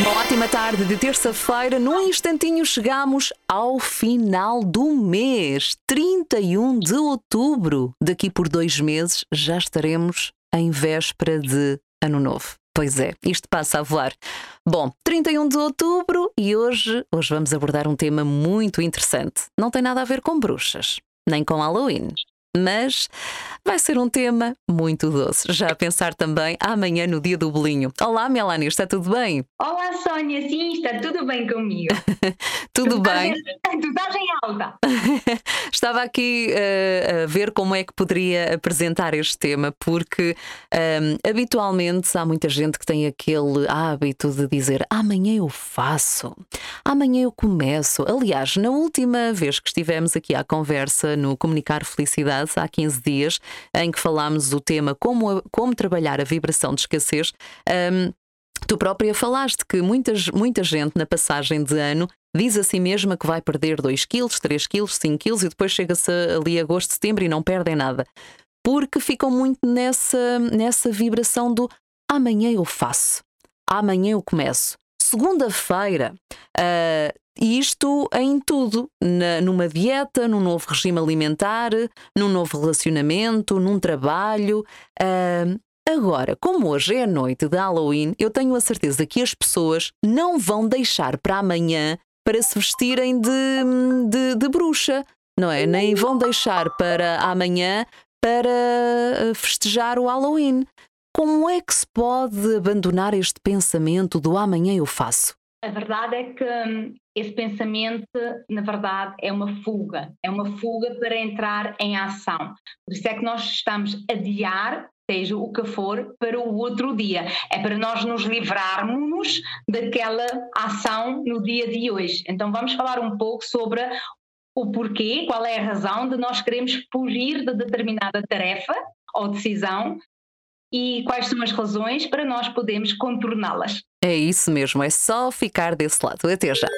Uma ótima tarde de terça-feira. Num instantinho chegamos ao final do mês, 31 de outubro. Daqui por dois meses já estaremos em véspera de Ano Novo. Pois é, isto passa a voar. Bom, 31 de outubro e hoje, hoje vamos abordar um tema muito interessante. Não tem nada a ver com bruxas, nem com Halloween mas vai ser um tema muito doce. Já a pensar também amanhã no dia do bolinho. Olá, Melanie, está tudo bem? Olá, Sónia, sim, está tudo bem comigo. tudo tu bem? tu estás em alta. Estava aqui uh, a ver como é que poderia apresentar este tema, porque um, ehm, habitualmente há muita gente que tem aquele hábito de dizer amanhã eu faço, amanhã eu começo. Aliás, na última vez que estivemos aqui à conversa no Comunicar Felicidade, há 15 dias, em que falámos o tema como, como trabalhar a vibração de escassez. Um, Tu própria falaste que muitas, muita gente na passagem de ano diz a si mesma que vai perder 2 quilos, 3 quilos, 5 quilos e depois chega-se ali a agosto, setembro e não perdem nada. Porque ficam muito nessa, nessa vibração do amanhã eu faço, amanhã eu começo. Segunda-feira, uh, isto em tudo, na, numa dieta, num novo regime alimentar, num novo relacionamento, num trabalho. Uh, agora, como hoje é a noite de Halloween, eu tenho a certeza que as pessoas não vão deixar para amanhã para se vestirem de, de, de bruxa, não é? Nem vão deixar para amanhã para festejar o Halloween. Como é que se pode abandonar este pensamento do amanhã eu faço? A verdade é que hum, esse pensamento, na verdade, é uma fuga, é uma fuga para entrar em ação. Por isso é que nós estamos a adiar, seja o que for, para o outro dia. É para nós nos livrarmos daquela ação no dia de hoje. Então vamos falar um pouco sobre o porquê, qual é a razão de nós queremos fugir de determinada tarefa ou decisão e quais são as razões para nós podermos contorná-las. É isso mesmo, é só ficar desse lado. Até já.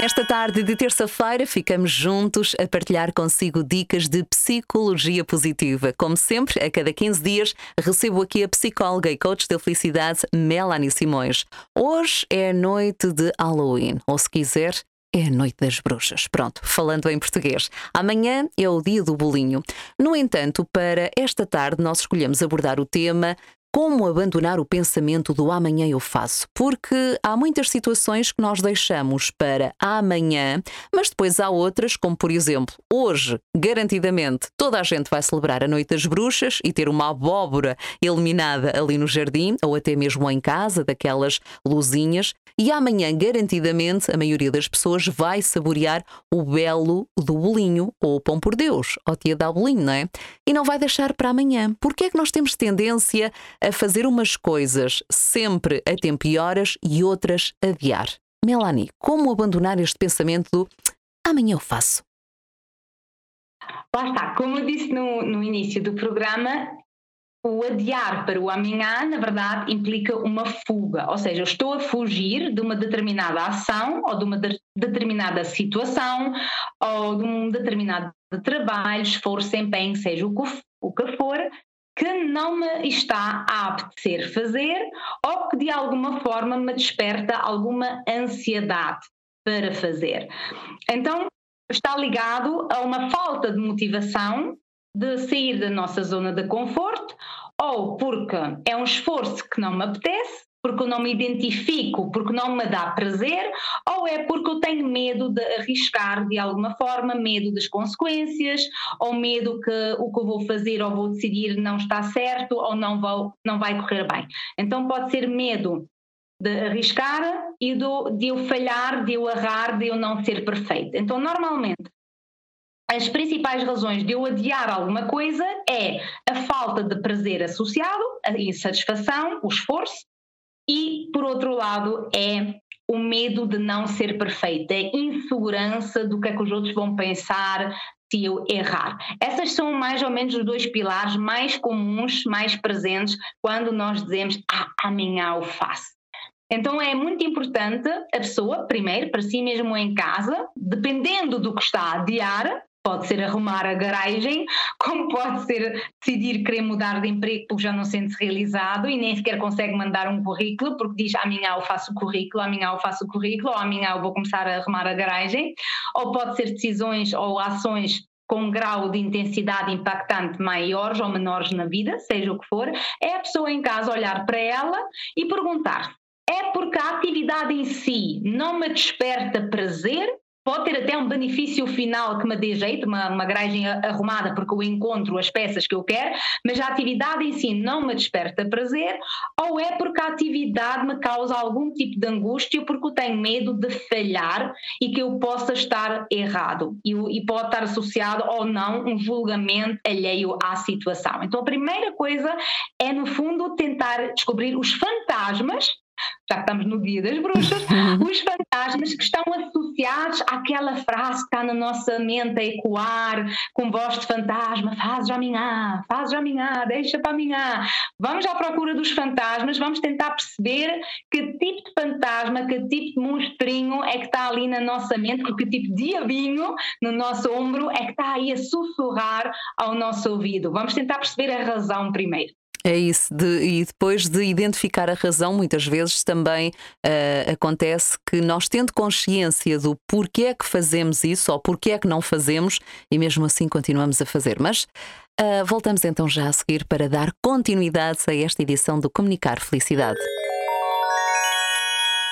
Nesta tarde de terça-feira, ficamos juntos a partilhar consigo dicas de psicologia positiva. Como sempre, a cada 15 dias, recebo aqui a psicóloga e coach da felicidade Melanie Simões. Hoje é noite de Halloween, ou se quiser, é a noite das bruxas. Pronto, falando em português. Amanhã é o dia do bolinho. No entanto, para esta tarde, nós escolhemos abordar o tema como abandonar o pensamento do amanhã eu faço? Porque há muitas situações que nós deixamos para amanhã, mas depois há outras, como por exemplo, hoje, garantidamente, toda a gente vai celebrar a Noite das Bruxas e ter uma abóbora eliminada ali no jardim ou até mesmo em casa, daquelas luzinhas, e amanhã, garantidamente, a maioria das pessoas vai saborear o belo do bolinho ou o pão por Deus, ou tia da bolinho, não é? E não vai deixar para amanhã. Porque é que nós temos tendência a fazer umas coisas sempre a tempo e horas e outras a adiar. Melanie, como abandonar este pensamento do amanhã eu faço? Lá está, como eu disse no, no início do programa, o adiar para o amanhã, na verdade, implica uma fuga, ou seja, eu estou a fugir de uma determinada ação ou de uma de determinada situação ou de um determinado trabalho, esforço, empenho, seja o que, o que for, que não me está a apetecer fazer ou que de alguma forma me desperta alguma ansiedade para fazer. Então, está ligado a uma falta de motivação de sair da nossa zona de conforto ou porque é um esforço que não me apetece porque eu não me identifico, porque não me dá prazer, ou é porque eu tenho medo de arriscar de alguma forma, medo das consequências, ou medo que o que eu vou fazer ou vou decidir não está certo ou não, vou, não vai correr bem. Então pode ser medo de arriscar e do, de eu falhar, de eu errar, de eu não ser perfeito. Então, normalmente, as principais razões de eu adiar alguma coisa é a falta de prazer associado, a insatisfação, o esforço, e, por outro lado, é o medo de não ser perfeita, é insegurança do que é que os outros vão pensar se eu errar. Essas são mais ou menos os dois pilares mais comuns, mais presentes quando nós dizemos ah, amanhã eu faço. Então é muito importante a pessoa, primeiro, para si mesmo em casa, dependendo do que está a adiar, Pode ser arrumar a garagem, como pode ser decidir querer mudar de emprego porque já não sente-se realizado e nem sequer consegue mandar um currículo porque diz amanhã eu faço o currículo, amanhã eu faço o currículo, ou amanhã eu vou começar a arrumar a garagem. Ou pode ser decisões ou ações com um grau de intensidade impactante maiores ou menores na vida, seja o que for, é a pessoa em casa olhar para ela e perguntar: é porque a atividade em si não me desperta prazer pode ter até um benefício final que me dê jeito, uma, uma garagem arrumada porque eu encontro as peças que eu quero, mas a atividade em si não me desperta prazer, ou é porque a atividade me causa algum tipo de angústia porque eu tenho medo de falhar e que eu possa estar errado e, e pode estar associado ou não um julgamento alheio à situação. Então a primeira coisa é no fundo tentar descobrir os fantasmas já que estamos no Dia das Bruxas, os fantasmas que estão associados àquela frase que está na nossa mente a ecoar com voz de fantasma: faz já amanhã, faz já amanhã, deixa para amanhã. Vamos à procura dos fantasmas, vamos tentar perceber que tipo de fantasma, que tipo de monstrinho é que está ali na nossa mente, que tipo de diabinho no nosso ombro é que está aí a sussurrar ao nosso ouvido. Vamos tentar perceber a razão primeiro. É isso, de, e depois de identificar a razão, muitas vezes também uh, acontece que nós, tendo consciência do porquê é que fazemos isso ou porquê é que não fazemos, e mesmo assim continuamos a fazer. Mas uh, voltamos então já a seguir para dar continuidade a esta edição do Comunicar Felicidade.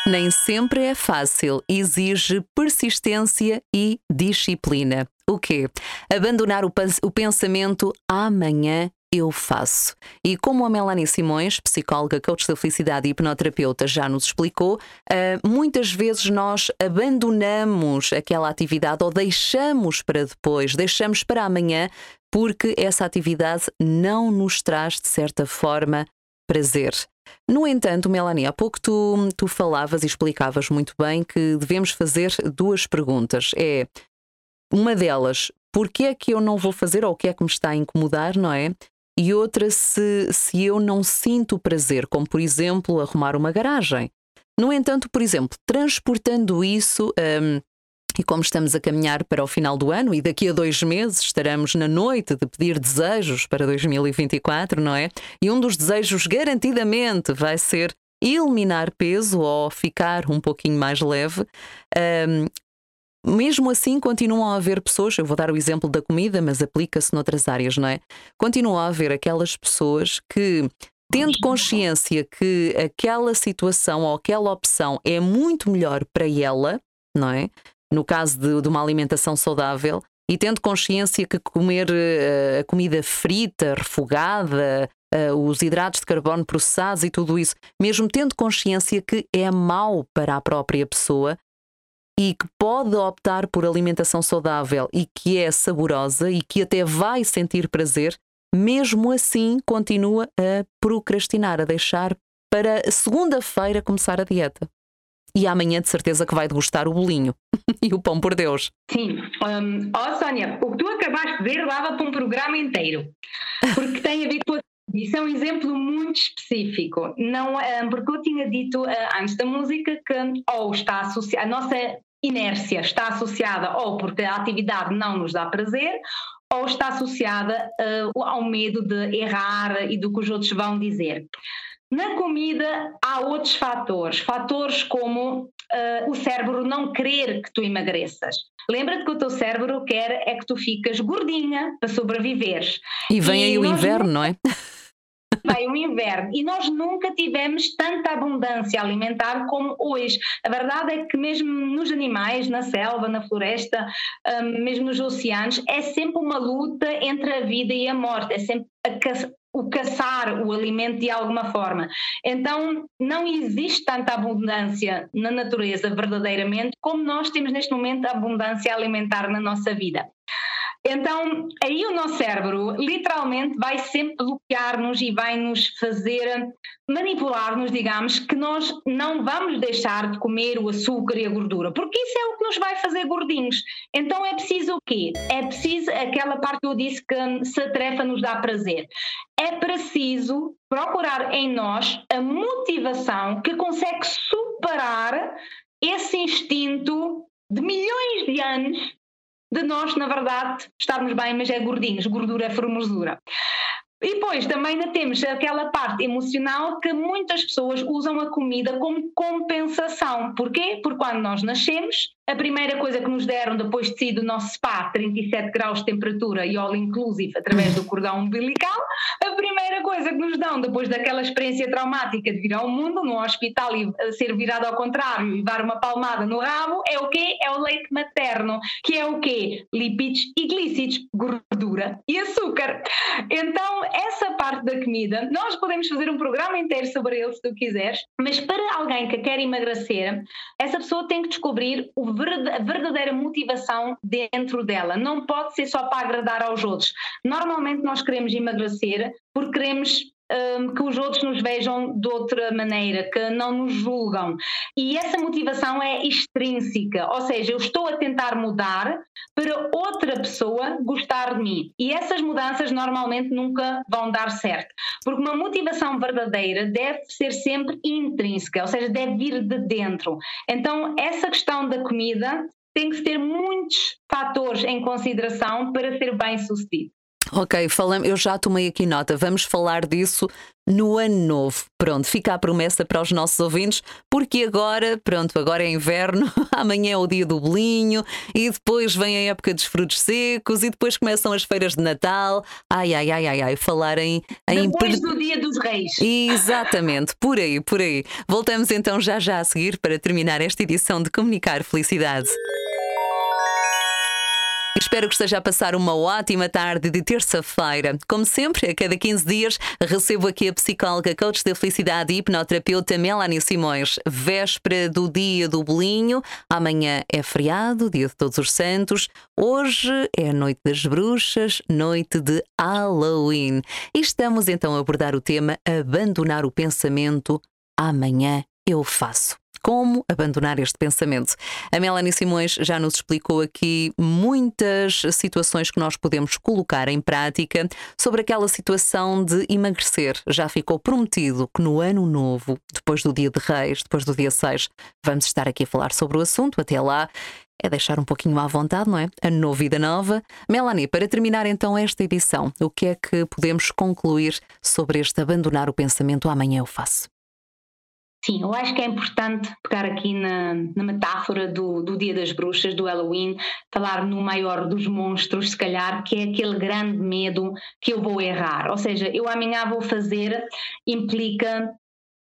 Nem sempre é fácil, exige persistência e disciplina. O quê? Abandonar o, o pensamento amanhã eu faço. E como a Melanie Simões, psicóloga, coach da felicidade e hipnoterapeuta, já nos explicou, uh, muitas vezes nós abandonamos aquela atividade ou deixamos para depois, deixamos para amanhã, porque essa atividade não nos traz, de certa forma, prazer. No entanto, Melanie, há pouco tu, tu falavas e explicavas muito bem que devemos fazer duas perguntas. É uma delas, porquê é que eu não vou fazer ou o que é que me está a incomodar, não é? E outra se, se eu não sinto prazer, como por exemplo arrumar uma garagem. No entanto, por exemplo, transportando isso. Um, e como estamos a caminhar para o final do ano e daqui a dois meses estaremos na noite de pedir desejos para 2024, não é? E um dos desejos garantidamente vai ser eliminar peso ou ficar um pouquinho mais leve. Um, mesmo assim, continuam a haver pessoas, eu vou dar o exemplo da comida, mas aplica-se noutras áreas, não é? Continuam a haver aquelas pessoas que, tendo consciência que aquela situação ou aquela opção é muito melhor para ela, não é? No caso de, de uma alimentação saudável, e tendo consciência que comer uh, a comida frita, refogada, uh, os hidratos de carbono processados e tudo isso, mesmo tendo consciência que é mau para a própria pessoa, e que pode optar por alimentação saudável e que é saborosa e que até vai sentir prazer, mesmo assim continua a procrastinar, a deixar para segunda-feira começar a dieta. E amanhã de certeza que vai degustar o bolinho e o pão por Deus. Sim. Um, oh, Sónia, o que tu acabaste de ver dava para um programa inteiro. Porque tem a ver com isso é um exemplo muito específico, não, porque eu tinha dito antes da música que ou está associada, a nossa inércia está associada ou porque a atividade não nos dá prazer, ou está associada uh, ao medo de errar e do que os outros vão dizer. Na comida há outros fatores, fatores como uh, o cérebro não querer que tu emagreças. Lembra-te que o teu cérebro quer é que tu ficas gordinha para sobreviveres. E vem e aí o inverno, não é? Vem o inverno e nós nunca tivemos tanta abundância alimentar como hoje. A verdade é que mesmo nos animais, na selva, na floresta, um, mesmo nos oceanos, é sempre uma luta entre a vida e a morte, é sempre o caçar o alimento de alguma forma. Então, não existe tanta abundância na natureza verdadeiramente como nós temos neste momento a abundância alimentar na nossa vida. Então, aí o nosso cérebro literalmente vai sempre bloquear-nos e vai nos fazer manipular-nos, digamos, que nós não vamos deixar de comer o açúcar e a gordura, porque isso é o que nos vai fazer gordinhos. Então é preciso o quê? É preciso aquela parte que eu disse que se a tarefa nos dá prazer. É preciso procurar em nós a motivação que consegue superar esse instinto de milhões de anos de nós, na verdade, estarmos bem, mas é gordinhos, gordura é formosura. E depois também temos aquela parte emocional que muitas pessoas usam a comida como compensação. Porquê? Porque quando nós nascemos, a primeira coisa que nos deram depois de sair do nosso spa, 37 graus de temperatura e all inclusive através do cordão umbilical, a primeira coisa que nos dão depois daquela experiência traumática de vir ao mundo, no hospital e ser virado ao contrário e dar uma palmada no rabo, é o quê? É o leite materno, que é o quê? Lipídios e glicídios, gordura e açúcar. Então, essa parte da comida, nós podemos fazer um programa inteiro sobre ele se tu quiseres, mas para alguém que quer emagrecer, essa pessoa tem que descobrir a verdadeira motivação dentro dela. Não pode ser só para agradar aos outros. Normalmente nós queremos emagrecer porque queremos um, que os outros nos vejam de outra maneira, que não nos julgam. E essa motivação é extrínseca, ou seja, eu estou a tentar mudar para outra pessoa gostar de mim. E essas mudanças normalmente nunca vão dar certo, porque uma motivação verdadeira deve ser sempre intrínseca, ou seja, deve vir de dentro. Então, essa questão da comida tem que ter muitos fatores em consideração para ser bem sucedido. Ok, falamos, eu já tomei aqui nota. Vamos falar disso no ano novo. Pronto, fica a promessa para os nossos ouvintes, porque agora, pronto, agora é inverno, amanhã é o dia do bolinho e depois vem a época dos frutos secos e depois começam as feiras de Natal. Ai, ai, ai, ai, ai, falar em. em depois do dia dos reis. Exatamente, por aí, por aí. Voltamos então já já a seguir para terminar esta edição de Comunicar Felicidade. Espero que esteja a passar uma ótima tarde de terça-feira. Como sempre, a cada 15 dias, recebo aqui a psicóloga, coach da felicidade e hipnoterapeuta Melanie Simões. Véspera do dia do bolinho. Amanhã é feriado, dia de Todos os Santos. Hoje é noite das bruxas, noite de Halloween. E estamos então a abordar o tema abandonar o pensamento. Amanhã eu faço como abandonar este pensamento. A Melanie Simões já nos explicou aqui muitas situações que nós podemos colocar em prática sobre aquela situação de emagrecer. Já ficou prometido que no ano novo, depois do dia de Reis, depois do dia 6, vamos estar aqui a falar sobre o assunto. Até lá, é deixar um pouquinho à vontade, não é? A nova vida nova. Melanie, para terminar então esta edição, o que é que podemos concluir sobre este abandonar o pensamento amanhã eu faço? Sim, eu acho que é importante pegar aqui na, na metáfora do, do, Dia das Bruxas, do Halloween, falar no maior dos monstros, se calhar, que é aquele grande medo que eu vou errar. Ou seja, eu amanhã vou fazer, implica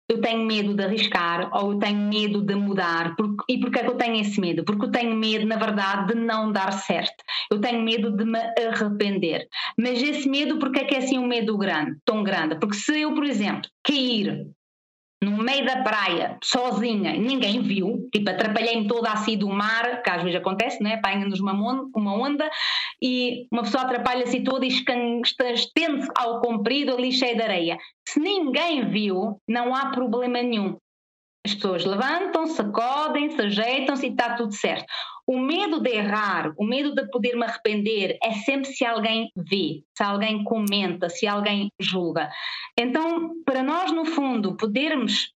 eu tenho medo de arriscar ou eu tenho medo de mudar. E porquê é que eu tenho esse medo? Porque eu tenho medo, na verdade, de não dar certo. Eu tenho medo de me arrepender. Mas esse medo, porquê é que é assim um medo grande, tão grande? Porque se eu, por exemplo, cair no meio da praia, sozinha, ninguém viu, tipo, atrapalhei-me toda assim do mar, que às vezes acontece, né? apanha-nos uma, uma onda e uma pessoa atrapalha-se toda e estende-se ao comprido ali cheio de areia. Se ninguém viu, não há problema nenhum. As pessoas levantam, sacodem-se, ajeitam-se e está tudo certo. O medo de errar, o medo de poder me arrepender é sempre se alguém vê, se alguém comenta, se alguém julga. Então, para nós, no fundo, podermos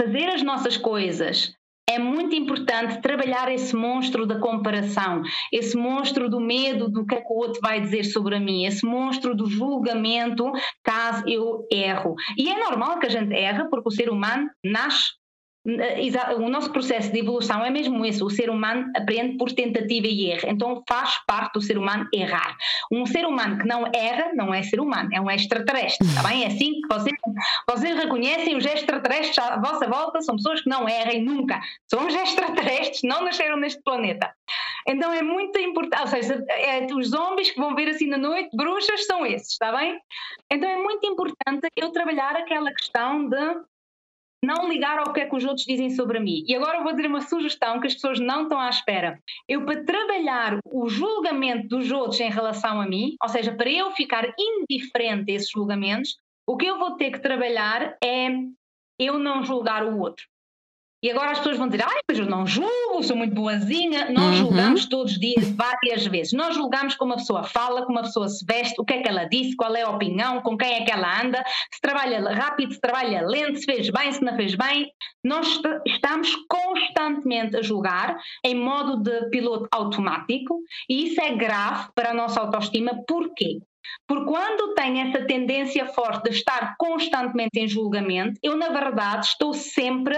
fazer as nossas coisas, é muito importante trabalhar esse monstro da comparação, esse monstro do medo do que é que o outro vai dizer sobre mim, esse monstro do julgamento caso eu erro. E é normal que a gente erre, porque o ser humano nasce o nosso processo de evolução é mesmo isso. O ser humano aprende por tentativa e erro. Então faz parte do ser humano errar. Um ser humano que não erra não é ser humano, é um extraterrestre. Está bem? É assim que vocês, vocês reconhecem os extraterrestres à vossa volta, são pessoas que não erram nunca. São os extraterrestres, não nasceram neste planeta. Então é muito importante, ou seja, é, os zombies que vão ver assim na noite, bruxas, são esses, está bem? Então é muito importante eu trabalhar aquela questão de não ligar ao que é que os outros dizem sobre mim. E agora eu vou dizer uma sugestão que as pessoas não estão à espera. Eu, para trabalhar o julgamento dos outros em relação a mim, ou seja, para eu ficar indiferente a esses julgamentos, o que eu vou ter que trabalhar é eu não julgar o outro. E agora as pessoas vão dizer, ai, mas eu não julgo, sou muito boazinha. Nós uhum. julgamos todos os dias, várias vezes. Nós julgamos como a pessoa fala, como a pessoa se veste, o que é que ela disse, qual é a opinião, com quem é que ela anda, se trabalha rápido, se trabalha lento, se fez bem, se não fez bem. Nós estamos constantemente a julgar em modo de piloto automático e isso é grave para a nossa autoestima. Porquê? Porque quando tenho essa tendência forte de estar constantemente em julgamento, eu, na verdade, estou sempre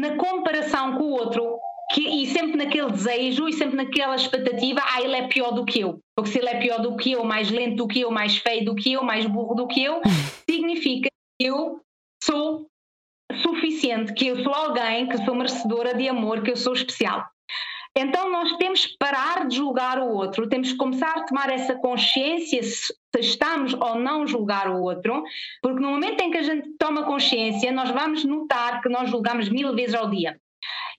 na comparação com o outro. Que, e sempre naquele desejo e sempre naquela expectativa, ah, ele é pior do que eu. Porque se ele é pior do que eu, mais lento do que eu, mais feio do que eu, mais burro do que eu, significa que eu sou suficiente, que eu sou alguém, que sou merecedora de amor, que eu sou especial. Então nós temos que parar de julgar o outro, temos que começar a tomar essa consciência se, estamos ou não julgar o outro, porque no momento em que a gente toma consciência, nós vamos notar que nós julgamos mil vezes ao dia.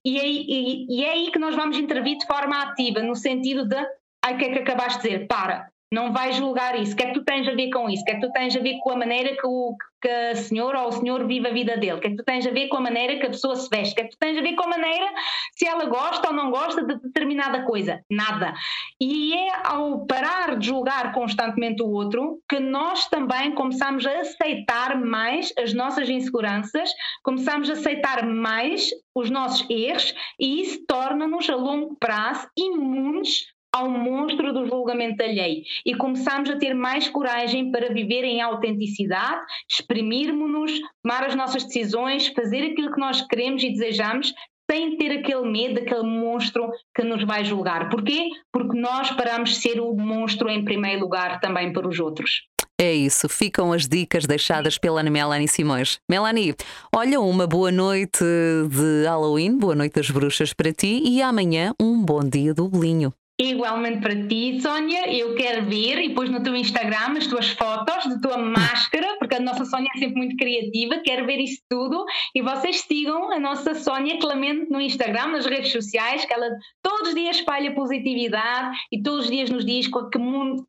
E, e, e é aí que nós vamos intervir de forma ativa, no sentido de, ai, o que é que acabaste de dizer? Para, não vais julgar isso. O que é que tu tens a ver com isso? O que é que tu tens a ver com a maneira que, o, que a senhora ou o senhor vive a vida dele? O que é que tu tens a ver com a maneira que a pessoa se veste? O que é que tu tens a ver com a maneira se ela gosta ou não gosta de determinada coisa? Nada. E é ao parar de julgar constantemente o outro que nós também começamos a aceitar mais as nossas inseguranças, começamos a aceitar mais os nossos erros e isso torna-nos a longo prazo imunes ao monstro do julgamento alheio e começamos a ter mais coragem para viver em autenticidade, exprimirmos-nos, tomar as nossas decisões, fazer aquilo que nós queremos e desejamos sem ter aquele medo, aquele monstro que nos vai julgar. Porquê? Porque nós paramos de ser o monstro em primeiro lugar também para os outros. É isso, ficam as dicas deixadas pela Melanie Simões. Melanie, olha, uma boa noite de Halloween, boa noite das bruxas para ti e amanhã um bom dia do bolinho. Igualmente para ti, Sónia, eu quero ver e depois no teu Instagram as tuas fotos da tua máscara, porque a nossa Sónia é sempre muito criativa, quero ver isso tudo. E vocês sigam a nossa Sónia Clemente no Instagram, nas redes sociais, que ela todos os dias espalha positividade e todos os dias nos diz que,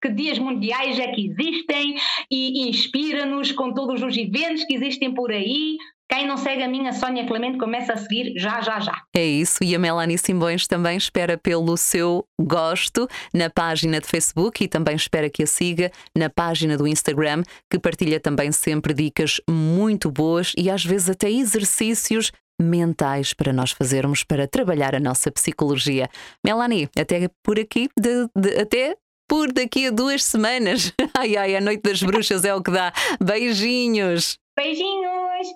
que dias mundiais é que existem e inspira-nos com todos os eventos que existem por aí, quem não segue a minha Sónia Clemente começa a seguir já, já, já. É isso, e a Melanie Simões também espera pelo seu gosto na página de Facebook e também espera que a siga na página do Instagram, que partilha também sempre dicas muito boas e às vezes até exercícios mentais para nós fazermos para trabalhar a nossa psicologia. Melanie, até por aqui, de, de, até por daqui a duas semanas. Ai, ai, a Noite das Bruxas é o que dá. Beijinhos. Beijinhos.